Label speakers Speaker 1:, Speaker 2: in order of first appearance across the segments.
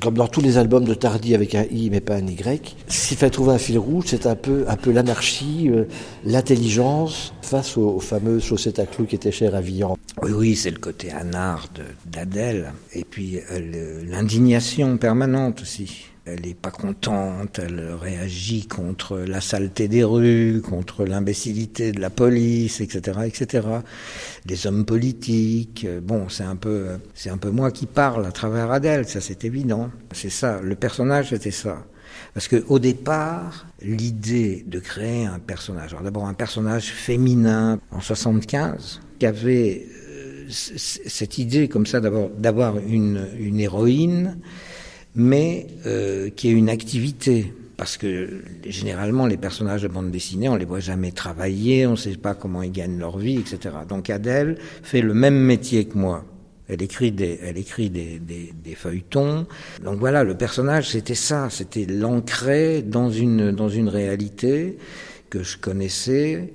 Speaker 1: comme dans tous les albums de Tardy avec un I mais pas un Y, s'il fallait trouver un fil rouge, c'est un peu, un peu l'anarchie, euh, l'intelligence face aux, fameuses chaussettes à clous qui étaient chères à Villan.
Speaker 2: Oui, oui, c'est le côté anard d'Adèle. Et puis euh, l'indignation permanente aussi. Elle n'est pas contente, elle réagit contre la saleté des rues, contre l'imbécilité de la police, etc., etc. Des hommes politiques. Bon, c'est un peu, c'est un peu moi qui parle à travers Adèle, ça c'est évident. C'est ça, le personnage c'était ça. Parce que au départ, l'idée de créer un personnage, alors d'abord un personnage féminin en 75, qui avait euh, cette idée comme ça d'avoir une, une héroïne mais euh, qui est une activité. Parce que généralement, les personnages de bande dessinée, on les voit jamais travailler, on ne sait pas comment ils gagnent leur vie, etc. Donc Adèle fait le même métier que moi. Elle écrit des, elle écrit des, des, des feuilletons. Donc voilà, le personnage, c'était ça, c'était l'ancrer dans une, dans une réalité que je connaissais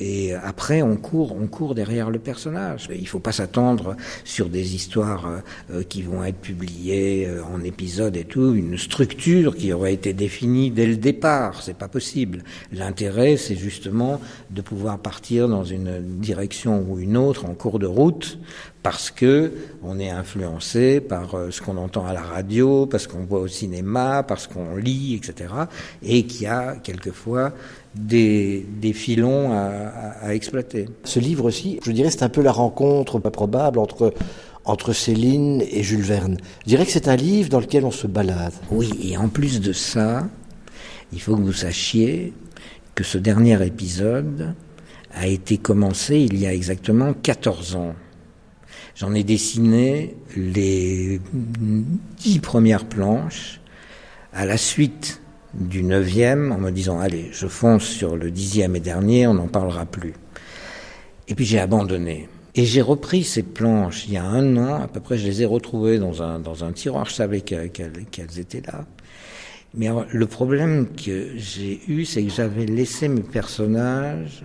Speaker 2: et après, on court, on court derrière le personnage. Il ne faut pas s'attendre sur des histoires euh, qui vont être publiées euh, en épisodes et tout, une structure qui aurait été définie dès le départ. C'est pas possible. L'intérêt, c'est justement de pouvoir partir dans une direction ou une autre en cours de route parce que on est influencé par euh, ce qu'on entend à la radio, parce qu'on voit au cinéma, parce qu'on lit, etc. Et qu'il y a quelquefois des, des filons à, à, exploiter.
Speaker 1: Ce livre aussi, je dirais, c'est un peu la rencontre pas probable entre entre Céline et Jules Verne. Je dirais que c'est un livre dans lequel on se balade.
Speaker 2: Oui, et en plus de ça, il faut que vous sachiez que ce dernier épisode a été commencé il y a exactement 14 ans. J'en ai dessiné les dix premières planches à la suite du neuvième en me disant allez, je fonce sur le dixième et dernier, on n'en parlera plus. Et puis j'ai abandonné. Et j'ai repris ces planches il y a un an, à peu près, je les ai retrouvées dans un, dans un tiroir, je savais qu'elles étaient là. Mais le problème que j'ai eu, c'est que j'avais laissé mes personnages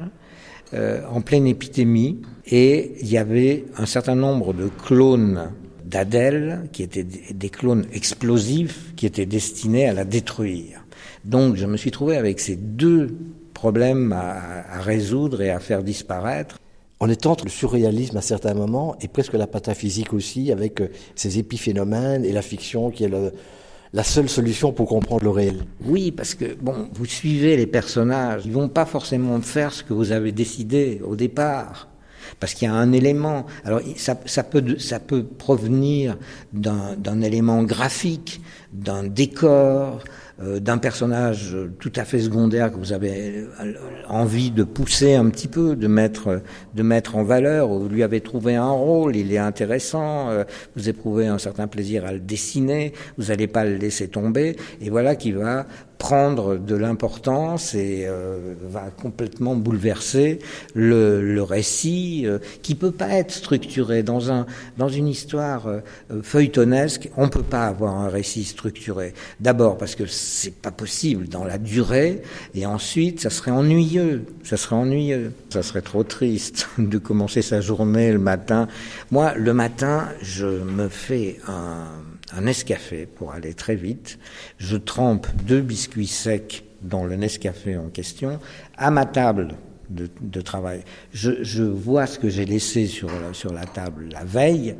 Speaker 2: euh, en pleine épidémie et il y avait un certain nombre de clones d'Adèle qui étaient des clones explosifs qui étaient destinés à la détruire. Donc je me suis trouvé avec ces deux problèmes à, résoudre et à faire disparaître.
Speaker 1: On est entre le surréalisme à certains moments et presque la pataphysique aussi, avec euh, ces épiphénomènes et la fiction qui est la seule solution pour comprendre le réel.
Speaker 2: Oui, parce que bon, vous suivez les personnages, ils vont pas forcément faire ce que vous avez décidé au départ parce qu'il y a un élément. Alors ça, ça peut ça peut provenir d'un élément graphique, d'un décor, d'un personnage tout à fait secondaire que vous avez euh, envie de pousser un petit peu, de mettre, de mettre en valeur, vous lui avez trouvé un rôle, il est intéressant, euh, vous éprouvez un certain plaisir à le dessiner, vous n'allez pas le laisser tomber, et voilà qui va prendre de l'importance et euh, va complètement bouleverser le, le récit euh, qui peut pas être structuré. Dans un dans une histoire euh, feuilletonesque on peut pas avoir un récit structuré. D'abord parce que c'est pas possible dans la durée et ensuite ça serait ennuyeux. Ça serait ennuyeux. Ça serait trop triste de commencer sa journée le matin. Moi le matin je me fais un un Nescafé pour aller très vite. Je trempe deux biscuits secs dans le Nescafé en question à ma table de, travail. Je, je, vois ce que j'ai laissé sur la, sur la table la veille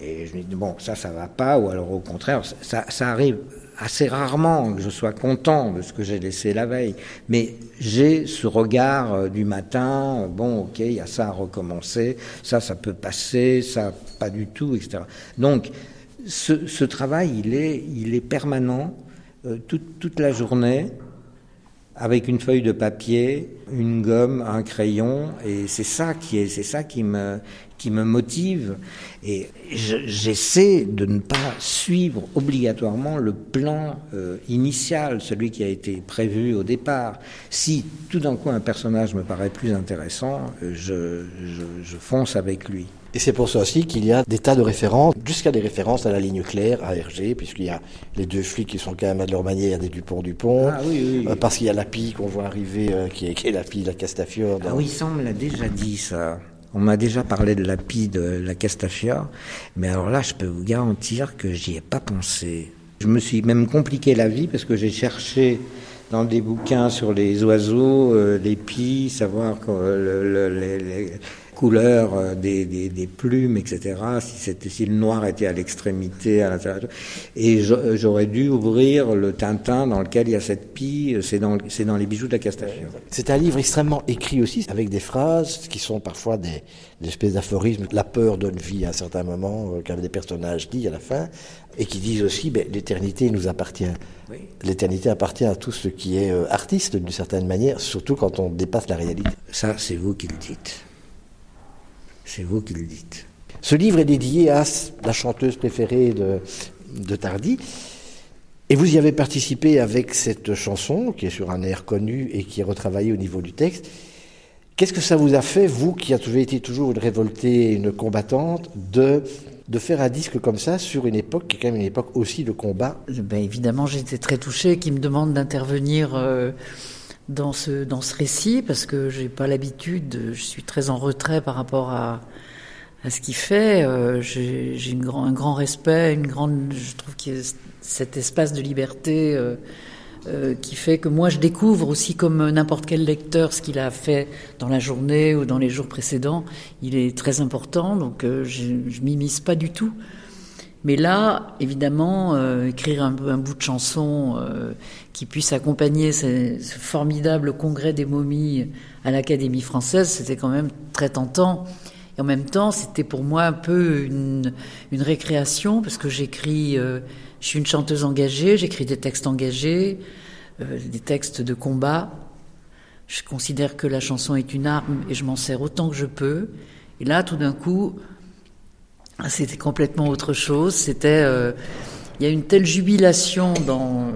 Speaker 2: et je me dis bon ça ça va pas ou alors au contraire ça, ça arrive assez rarement que je sois content de ce que j'ai laissé la veille, mais j'ai ce regard euh, du matin, bon ok, il y a ça à recommencer, ça ça peut passer, ça pas du tout, etc. Donc ce, travail, il est, permanent euh, toute, la journée, avec une feuille de papier, une gomme, un crayon, et c'est ça qui est, c'est ça qui me, qui me motive. Et j'essaie de ne pas suivre obligatoirement le plan euh, initial, celui qui a été prévu au départ. Si tout d'un coup un personnage me paraît plus intéressant, euh, je fonce avec lui.
Speaker 1: Et c'est pour ça aussi qu'il y a des tas de références, jusqu'à des références à la ligne claire, à Hergé, puisqu'il y a les deux flics qui sont quand même à leur manière des Dupont-Dupont.
Speaker 2: Ah, oui, oui.
Speaker 1: Euh, parce qu'il y a la pie qu'on voit arriver, euh, qui, est, qui est la pie de la Castafiore.
Speaker 2: Ah oui, ça on me l'a déjà dit ça. On m'a déjà parlé de la pie de la Castafiore, mais alors là, je peux vous garantir que j'y ai pas pensé. Je me suis même compliqué la vie parce que j'ai cherché dans des bouquins sur les oiseaux, euh, les pies, savoir le, les, couleurs euh, des, des, des, plumes, etc. Si, c'était, si le noir était à l'extrémité, à l'intérieur. Et j'aurais dû ouvrir le Tintin dans lequel il y a cette pie. C'est dans, c'est dans les bijoux de la Castafiore.
Speaker 1: C'est un livre extrêmement écrit aussi, avec des phrases qui sont parfois des, des espèces d'aphorismes. La peur donne vie à un certain moment, euh, qu'un des personnages dit à la fin, et qui disent aussi, ben, l'éternité nous appartient. L'éternité appartient à tout ce qui est euh, artiste d'une certaine manière, surtout quand on dépasse la réalité.
Speaker 2: Ça, c'est vous qui le dites. C'est vous qui le dites.
Speaker 1: Ce livre est dédié à la chanteuse préférée de, de Tardy. Et vous y avez participé avec cette chanson, qui est sur un air connu et qui est retravaillée au niveau du texte. Qu'est-ce que ça vous a fait, vous qui avez été toujours une révoltée, une combattante, de, de faire un disque comme ça sur une époque qui est quand même une époque aussi de combat?
Speaker 3: Ben Évidemment, j'étais très touchée qu'il me demande d'intervenir. Euh, dans ce, dans ce récit parce que j'ai pas l'habitude, je suis très en retrait par rapport à, à ce qu'il fait. Euh, j'ai grand, un grand respect, une grande, je trouve qu'il y a cet espace de liberté euh, euh, qui fait que moi je découvre aussi comme n'importe quel lecteur ce qu'il a fait dans la journée ou dans les jours précédents. Il est très important, donc euh, je, je m'immisce pas du tout. Mais là, évidemment, euh, écrire un, bout de chanson euh, qui puisse accompagner ce, formidable congrès des momies à l'Académie française, c'était quand même très tentant. Et en même temps, c'était pour moi un peu une, une récréation, parce que j'écris, euh, je suis une chanteuse engagée, j'écris des textes engagés, euh, des textes de combat. Je considère que la chanson est une arme et je m'en sers autant que je peux. Et là, tout d'un coup, c'était complètement autre chose. C'était, euh, il y a une telle jubilation dans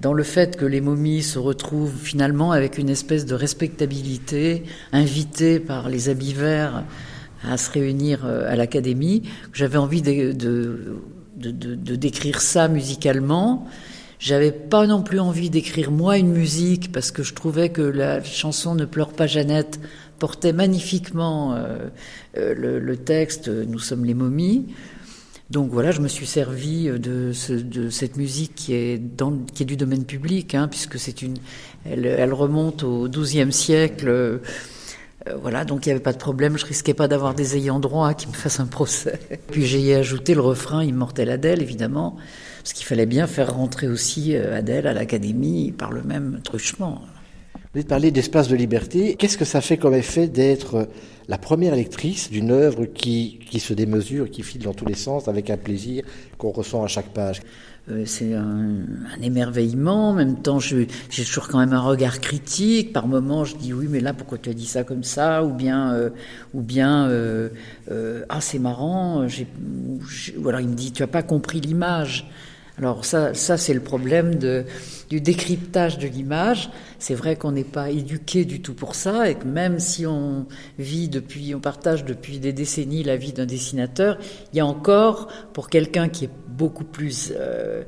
Speaker 3: dans le fait que les momies se retrouvent finalement avec une espèce de respectabilité, invitées par les habits verts à se réunir euh, à l'académie. J'avais envie de, de, de, de, décrire ça musicalement. J'avais pas non plus envie d'écrire moi une musique parce que je trouvais que la chanson Ne pleure pas Jeannette portait magnifiquement euh, euh, le, texte Nous sommes les momies. Donc voilà, je me suis servi de, ce, de cette musique qui est, du domaine public, hein, puisque c'est une, elle, remonte au XIIe siècle. Euh, voilà, donc il n'y avait pas de problème, je risquais pas d'avoir des ayants droit qui me fassent un procès. Puis j'ai ajouté le refrain Immortel Adèle, évidemment, parce qu'il fallait bien faire rentrer aussi Adèle à l'académie par le même truchement.
Speaker 1: Vous avez parlé d'espace de liberté. Qu'est-ce que ça fait comme effet d'être la première lectrice d'une œuvre qui, qui se démesure, qui file dans tous les sens, avec un plaisir qu'on ressent à chaque page?
Speaker 3: Euh, c'est un, émerveillement. En même temps, j'ai toujours quand même un regard critique. Par moments, je dis oui, mais là, pourquoi tu as dit ça comme ça? Ou bien, euh, ou bien, euh, ah, c'est marrant. Ou alors, il me dit, tu as pas compris l'image. Alors ça, ça c'est le problème du décryptage de l'image. C'est vrai qu'on n'est pas éduqué du tout pour ça et que même si on vit depuis, on partage depuis des décennies la vie d'un dessinateur, il y a encore, pour quelqu'un qui est beaucoup plus euh,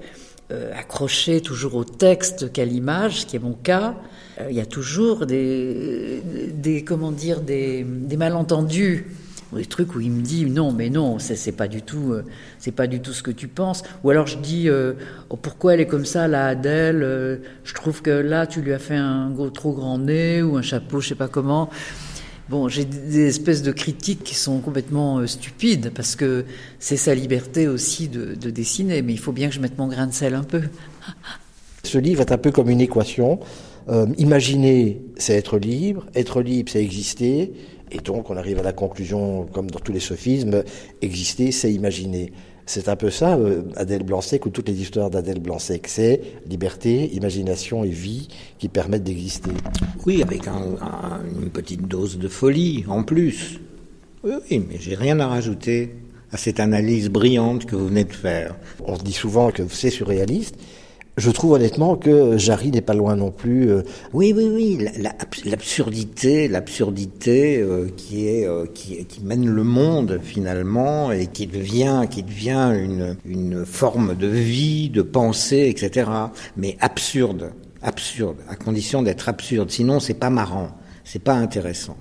Speaker 3: euh, accroché toujours au texte qu'à l'image, ce qui est mon cas, euh, il y a toujours des, comment dire, des malentendus des trucs où il me dit non mais non c'est pas du tout euh, c'est pas du tout ce que tu penses. Ou alors je dis euh, oh, pourquoi elle est comme ça la Adèle euh, je trouve que là tu lui as fait un trop grand nez ou un chapeau je sais pas comment. Bon j'ai des espèces de critiques qui sont complètement stupides parce que c'est sa liberté aussi de, de dessiner mais il faut bien que je mette mon grain de sel un peu.
Speaker 1: Ce livre est un peu comme une équation. Imaginer c'est être libre être libre c'est exister et donc on arrive à la conclusion, comme dans tous les sophismes, exister, c'est imaginer. C'est un peu ça, euh, Adèle Blanc-Sec, ou toutes les histoires d'Adèle Blanc-Sec. C'est liberté, imagination et vie qui permettent d'exister.
Speaker 2: Oui, avec un, un, une petite dose de folie en plus. Oui, oui mais j'ai rien à rajouter à cette analyse brillante que vous venez de faire.
Speaker 1: On dit souvent que c'est surréaliste. Je trouve honnêtement que Jarry n'est pas loin non plus. Euh...
Speaker 2: Oui, oui, oui, l'absurdité, l'absurdité euh, qui est euh, qui, qui, mène le monde finalement et qui devient qui devient une une forme de vie, de pensée, etc. Mais absurde, absurde, à condition d'être absurde. Sinon, c'est pas marrant, c'est pas intéressant.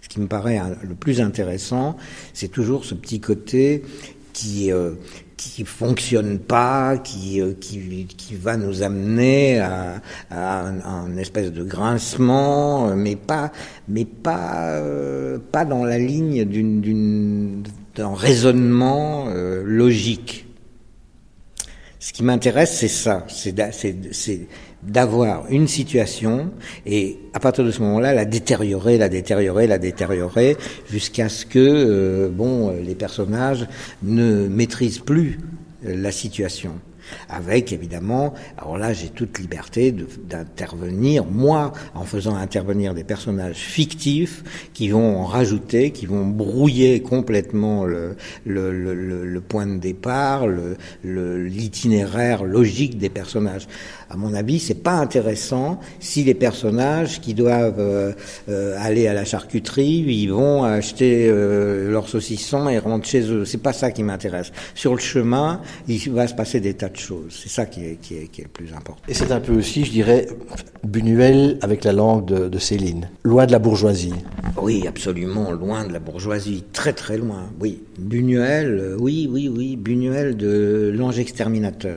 Speaker 2: Ce qui me paraît le plus intéressant, c'est toujours ce petit côté qui euh, qui fonctionne pas, qui, euh, qui, qui va nous amener à, à, un, espèce de grincement, mais pas, mais pas, euh, pas dans la ligne d'une, d'un raisonnement euh, logique. Ce qui m'intéresse, c'est ça, c'est, d'avoir une situation et à partir de ce moment-là la détériorer, la détériorer, la détériorer jusqu'à ce que euh, bon les personnages ne maîtrisent plus la situation avec évidemment, alors là j'ai toute liberté d'intervenir, moi, en faisant intervenir des personnages fictifs qui vont rajouter, qui vont brouiller complètement le, point de départ, l'itinéraire logique des personnages. À mon avis, c'est pas intéressant si les personnages qui doivent euh, euh, aller à la charcuterie, ils vont acheter euh, leur saucisson et rentrent chez eux. C'est pas ça qui m'intéresse. Sur le chemin, il va se passer des tas de choses. C'est ça qui est, qui, est, qui est, le plus important.
Speaker 1: Et c'est un peu aussi, je dirais, Buñuel avec la langue de, de Céline. Loin de la bourgeoisie.
Speaker 2: Oui, absolument, loin de la bourgeoisie. Très très loin, oui. Buñuel, oui, oui, oui. Buñuel de l'ange exterminateur.